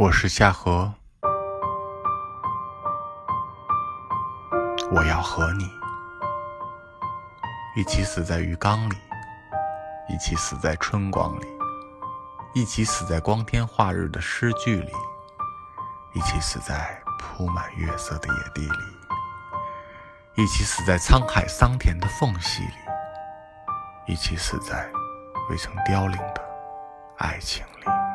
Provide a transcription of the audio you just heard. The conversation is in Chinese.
我是夏荷，我要和你一起死在鱼缸里，一起死在春光里，一起死在光天化日的诗句里，一起死在铺满月色的野地里，一起死在沧海桑田的缝隙里，一起死在未曾凋零的爱情里。